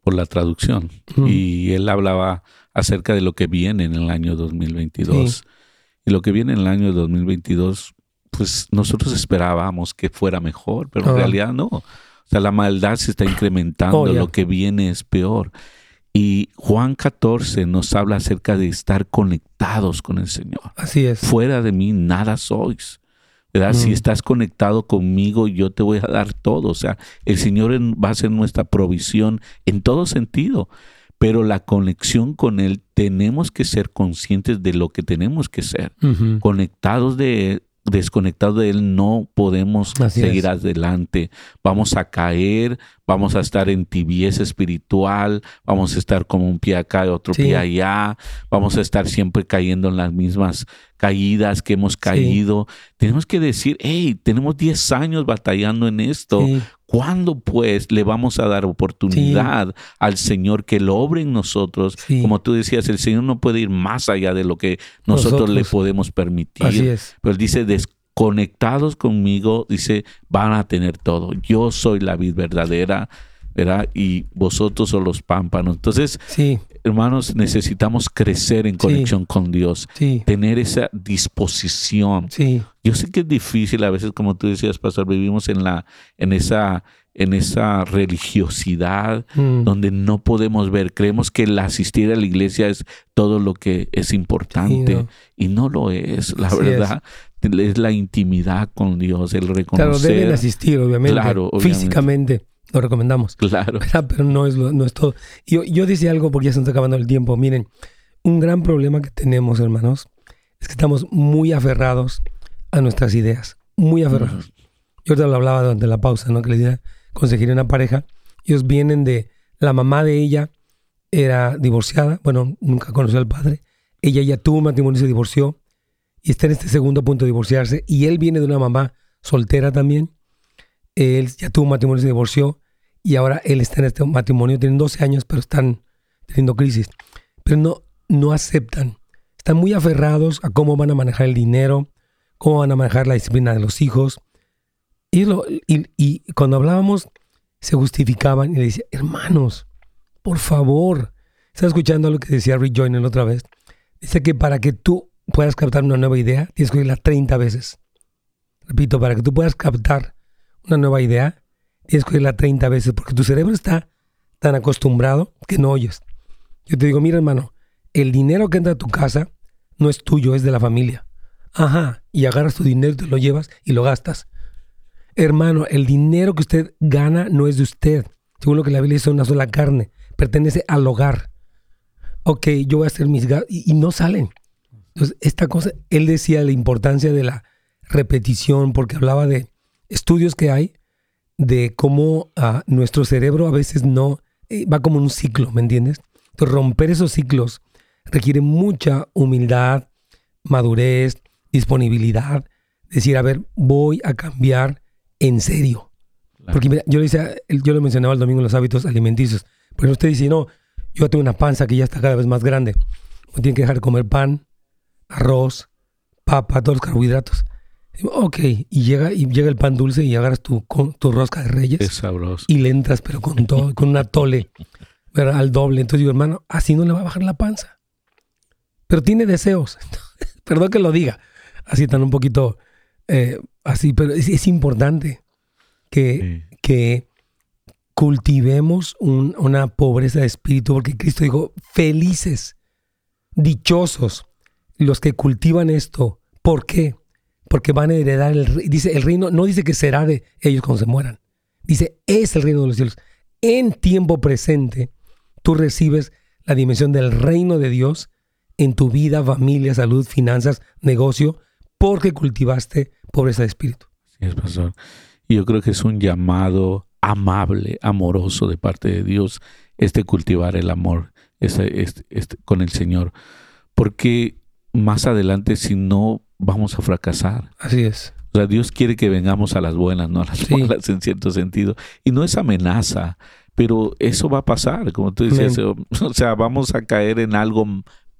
por la traducción. Y él hablaba acerca de lo que viene en el año 2022. Y lo que viene en el año 2022, pues nosotros esperábamos que fuera mejor, pero en ah. realidad no. O sea, la maldad se está incrementando, oh, lo que viene es peor. Y Juan 14 nos habla acerca de estar conectados con el Señor. Así es. Fuera de mí nada sois. ¿Verdad? Si mm. estás conectado conmigo, yo te voy a dar todo. O sea, el Señor va a ser nuestra provisión en todo sentido pero la conexión con Él tenemos que ser conscientes de lo que tenemos que ser. Conectados de desconectados de Él no podemos seguir adelante. Vamos a caer, vamos a estar en tibieza espiritual, vamos a estar como un pie acá y otro pie allá, vamos a estar siempre cayendo en las mismas caídas que hemos caído. Tenemos que decir, hey, tenemos 10 años batallando en esto. ¿Cuándo pues le vamos a dar oportunidad al Señor que lo obre en nosotros? Como tú decías, el Señor no puede ir más allá de lo que nosotros, le podemos permitir. Pero Él dice, desconectados conmigo, dice, van a tener todo. Yo soy la vida verdadera. ¿verdad? Y vosotros son los pámpanos. Entonces, sí. hermanos, necesitamos crecer en conexión con Dios, tener esa disposición. Yo sé que es difícil a veces, como tú decías, pastor, vivimos en la, en esa, en esa religiosidad mm. donde no podemos ver. Creemos que el asistir a la iglesia es todo lo que es importante y no lo es, la verdad. Es. La intimidad con Dios, el reconocer. Claro, deben asistir, obviamente. Claro, físicamente. Lo recomendamos. Claro. Pero no es, no es todo. Yo, yo decía algo porque ya se está acabando el tiempo. Miren, un gran problema que tenemos, hermanos, es que estamos muy aferrados a nuestras ideas. Muy aferrados. Yo te lo hablaba durante la pausa, ¿no? Que le dije, conseguir una pareja. Ellos vienen de, la mamá de ella era divorciada, bueno, nunca conoció al padre. Ella ya tuvo matrimonio y se divorció. Y está en este segundo punto de divorciarse. Y él viene de una mamá soltera también. Él ya tuvo matrimonio y se divorció. Y ahora él está en este matrimonio. Tienen 12 años, pero están teniendo crisis. Pero no, no aceptan. Están muy aferrados a cómo van a manejar el dinero, cómo van a manejar la disciplina de los hijos. Y, y, cuando hablábamos, se justificaban y le decía, hermanos, por favor. Estaba escuchando lo que decía Rick Joyner otra vez. Dice que para que tú puedas captar una nueva idea, tienes que oírla 30 veces. Repito, para que tú puedas captar una nueva idea, tienes que oírla 30 veces, porque tu cerebro está tan acostumbrado que no oyes. Yo te digo, mira hermano, el dinero que entra a tu casa no es tuyo, es de la familia. Ajá, y agarras tu dinero, te lo llevas y lo gastas. Hermano, el dinero que usted gana no es de usted. Según lo que la Biblia dice, una sola carne. Pertenece al hogar. Ok, yo voy a hacer mis gastos y, no salen. Entonces, esta cosa, él decía la importancia de la repetición porque hablaba de estudios que hay de cómo ah, nuestro cerebro a veces no eh, va como un ciclo, ¿me entiendes? Entonces, romper esos ciclos requiere mucha humildad, madurez, disponibilidad. Decir, a ver, voy a cambiar en serio. Porque mira, yo le decía, yo le mencionaba el domingo los hábitos alimenticios. Pero usted dice, no, yo tengo una panza que ya está cada vez más grande. Uno tiene que dejar de comer pan, arroz, papa, todos los carbohidratos. ok, y llega, y llega el pan dulce y agarras tu, tu rosca de reyes. Es sabroso. Y le entras, pero con todo, con una tole, al doble. Entonces digo, hermano, así no le va a bajar la panza. Pero tiene deseos. Perdón que lo diga. Así tan un poquito eh, así, pero es, importante que, que cultivemos una pobreza de espíritu, porque Cristo dijo, felices, dichosos los que cultivan esto. ¿Por qué? Porque van a heredar el Dice, el reino no dice que será de ellos cuando se mueran. Dice, es el reino de los cielos. En tiempo presente, tú recibes la dimensión del reino de Dios en tu vida, familia, salud, finanzas, negocio, porque cultivaste pobreza de espíritu. Sí, es, pastor. Y yo creo que es un llamado amable, amoroso de parte de Dios, este cultivar el amor este, este, con el Señor. Porque más adelante, si no, vamos a fracasar. Así es. O sea, Dios quiere que vengamos a las buenas, no a las malas en cierto sentido. Y no es amenaza, pero eso va a pasar, como tú dices. O sea, vamos a caer en algo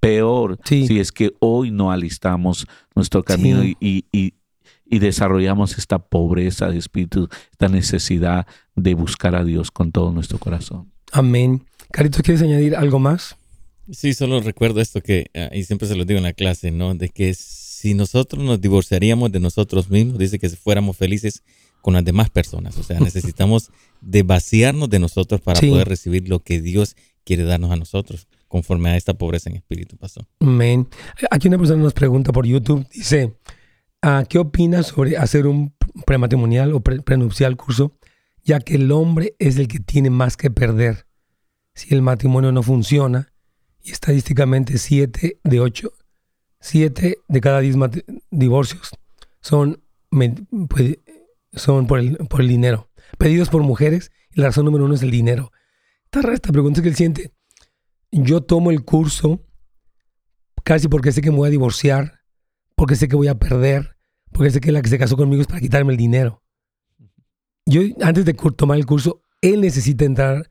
peor si es que hoy no alistamos nuestro camino y, y desarrollamos esta pobreza de espíritu, esta necesidad de buscar a Dios con todo nuestro corazón. Amén. Carito, ¿quieres añadir algo más? Sí, solo recuerdo esto que, ah, y siempre se lo digo en la clase, ¿no? De que si nosotros nos divorciaríamos de nosotros mismos, dice que si fuéramos felices con las demás personas. O sea, necesitamos de vaciarnos de nosotros para poder recibir lo que Dios quiere darnos a nosotros, conforme a esta pobreza en espíritu, pasó. Amén. Aquí una persona nos pregunta por YouTube, dice, Ah, ¿Qué opinas sobre hacer un prematrimonial o prenupcial curso, ya que el hombre es el que tiene más que perder si el matrimonio no funciona? Y estadísticamente 7 de 8, 7 de cada 10 divorcios son, pues, son por, el, dinero, pedidos por mujeres y la razón número uno es el dinero. Esta, esta pregunta que él siente, yo tomo el curso casi porque sé que me voy a divorciar porque sé que voy a perder, porque sé que la que se casó conmigo es para quitarme el dinero. Yo, antes de tomar el curso, él necesita entrar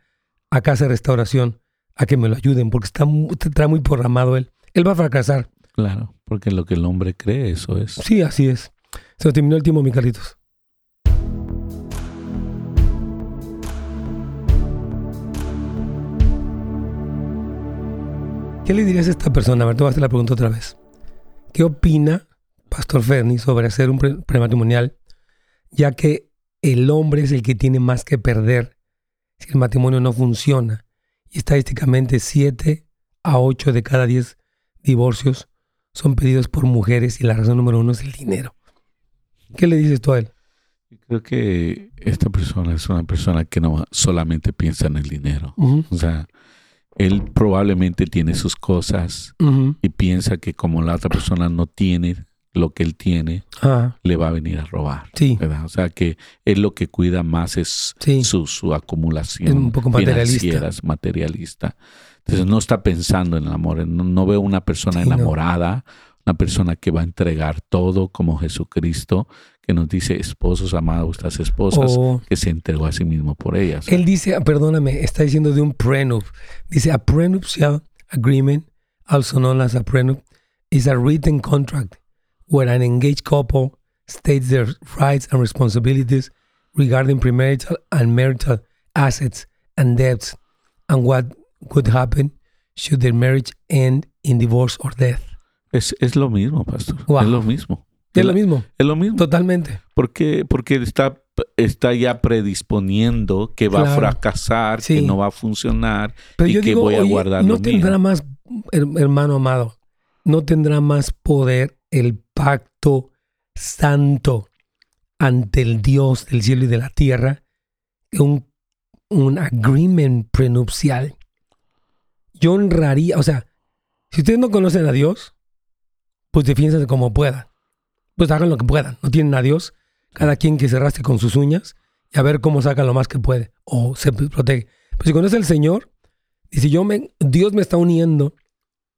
a casa de restauración a que me lo ayuden, porque está, está muy programado él. Él va a fracasar. Claro, porque lo que el hombre cree, eso es. Sí, así es. Se nos terminó el tiempo, mi Carlitos. ¿Qué le dirías a esta persona? A ver, te voy a hacer la pregunta otra vez. ¿Qué opina Pastor Ferni sobre hacer un prematrimonial, ya que el hombre es el que tiene más que perder si el matrimonio no funciona? Y estadísticamente 7 a 8 de cada 10 divorcios son pedidos por mujeres y la razón número uno es el dinero. ¿Qué le dices tú a él? Creo que esta persona es una persona que no solamente piensa en el dinero. O sea, él probablemente tiene sus cosas y piensa que como la otra persona no tiene lo que él tiene, le va a venir a robar. Sí. O sea, que él lo que cuida más es su, acumulación. Es un poco materialista. materialista. Entonces no está pensando en el amor. No, veo una persona enamorada, una persona que va a entregar todo como Jesucristo, que nos dice, esposos amados vuestras esposas, oh. que se entregó a sí mismo por ellas. Él dice, ah, perdóname, está diciendo de un prenup. Dice, a prenuptial agreement, also known as a prenup, is a written contract where an engaged couple states their rights and responsibilities regarding premarital and marital assets and debts and what could happen should their marriage end in divorce or death. Es, es lo mismo, pastor. Es lo mismo. Es lo mismo. Es lo mismo. Totalmente. Porque, porque está, está ya predisponiendo que va a fracasar, que no va a funcionar y que voy a guardar No tendrá más, hermano amado, no tendrá más poder el pacto santo ante el Dios del cielo y de la tierra un, un agreement prenupcial. Yo honraría, o sea, si ustedes no conocen a Dios, pues defiéndanse como puedan pues hagan lo que puedan. No tienen a Dios. Cada quien que se rastre con sus uñas y a ver cómo saca lo más que puede o se protege. Pues si conoce al Señor, y si yo me, Dios me está uniendo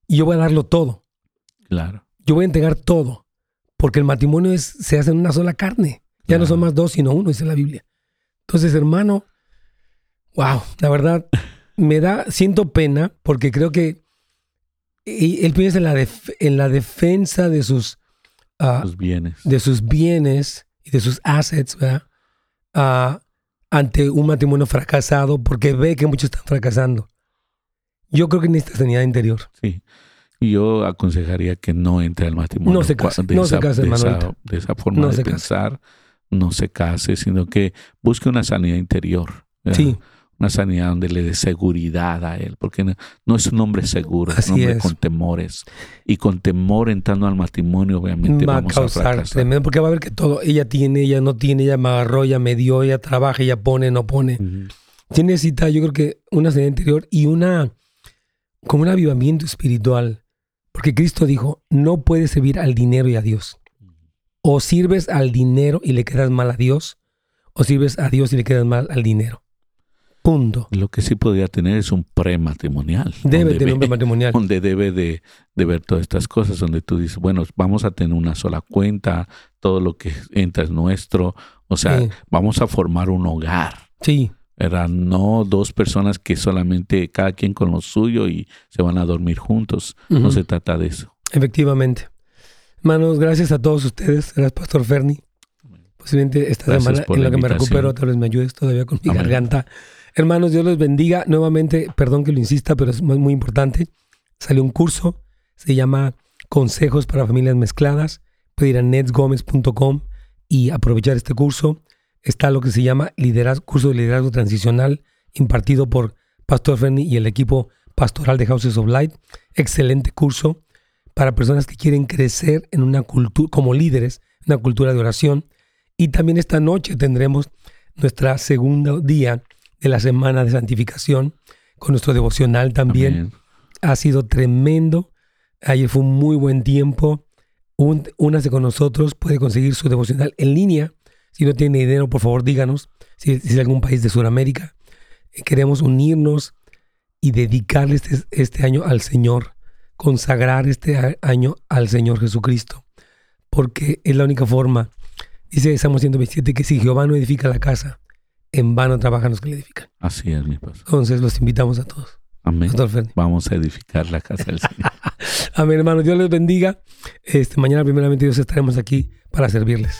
y yo voy a darlo todo. Claro. Yo voy a entregar todo. Porque el matrimonio es, se hace en una sola carne. Ya no son más dos, sino uno, dice la Biblia. Entonces, hermano, wow, la verdad, me da, siento pena porque creo que él piensa en la, en la defensa de sus bienes. de sus bienes y de sus assets, ¿verdad? ante un matrimonio fracasado porque ve que muchos están fracasando. Yo creo que necesita sanidad interior. Sí. Y yo aconsejaría que no entre al matrimonio. No se case, no se case, de, esa, de esa, forma de pensar. No se case, sino que busque una sanidad interior. Sí una sanidad donde le dé seguridad a él, porque no, es un hombre seguro, es un hombre con temores. Y con temor entrando al matrimonio, obviamente va vamos a, causar tremendo, porque va a ver que todo, ella tiene, ella no tiene, ella me agarró, ella me dio, ella trabaja, ella pone, no pone. Tiene necesita, yo creo que una sanidad interior y una, como un avivamiento espiritual. Porque Cristo dijo, no puedes servir al dinero y a Dios. O sirves al dinero y le quedas mal a Dios, o sirves a Dios y le quedas mal al dinero. Punto. Lo que sí podría tener es un prematrimonial. Debe tener un prematrimonial. Donde debe de, ver todas estas cosas, donde tú dices, bueno, vamos a tener una sola cuenta, todo lo que entra es nuestro. O sea, vamos a formar un hogar. Sí. Eran no dos personas que solamente cada quien con lo suyo y se van a dormir juntos. No se trata de eso. Efectivamente. Hermanos, gracias a todos ustedes. Gracias, Pastor Ferni. Posiblemente esta semana en la que me recupero, tal vez me ayudes todavía con mi garganta. Hermanos, Dios los bendiga. Nuevamente, perdón que lo insista, pero es muy, muy importante. Salió un curso, se llama Consejos para Familias Mezcladas. Puede ir a netsgomez.com y aprovechar este curso. Está lo que se llama liderazgo, curso de liderazgo transicional impartido por Pastor Ferni y el equipo pastoral de Houses of Light. Excelente curso para personas que quieren crecer en una cultura, como líderes, una cultura de oración. Y también esta noche tendremos nuestra segunda día de la semana de santificación, con nuestro devocional también. Ha sido tremendo. Ayer fue un muy buen tiempo. únase con nosotros, puede conseguir su devocional en línea. Si no tiene dinero, por favor, díganos. Si, es algún país de Sudamérica, eh, queremos unirnos y dedicarle este, este año al Señor, consagrar este año al Señor Jesucristo, porque es la única forma. Dice Salmo 127 que si Jehová no edifica la casa, en vano trabajan los que le edifican. Así es, mi pastor. Entonces los invitamos a todos. Amén. Vamos a edificar la casa del Señor. Amén, hermano. Dios les bendiga. Este, mañana, primeramente, Dios estaremos aquí para servirles.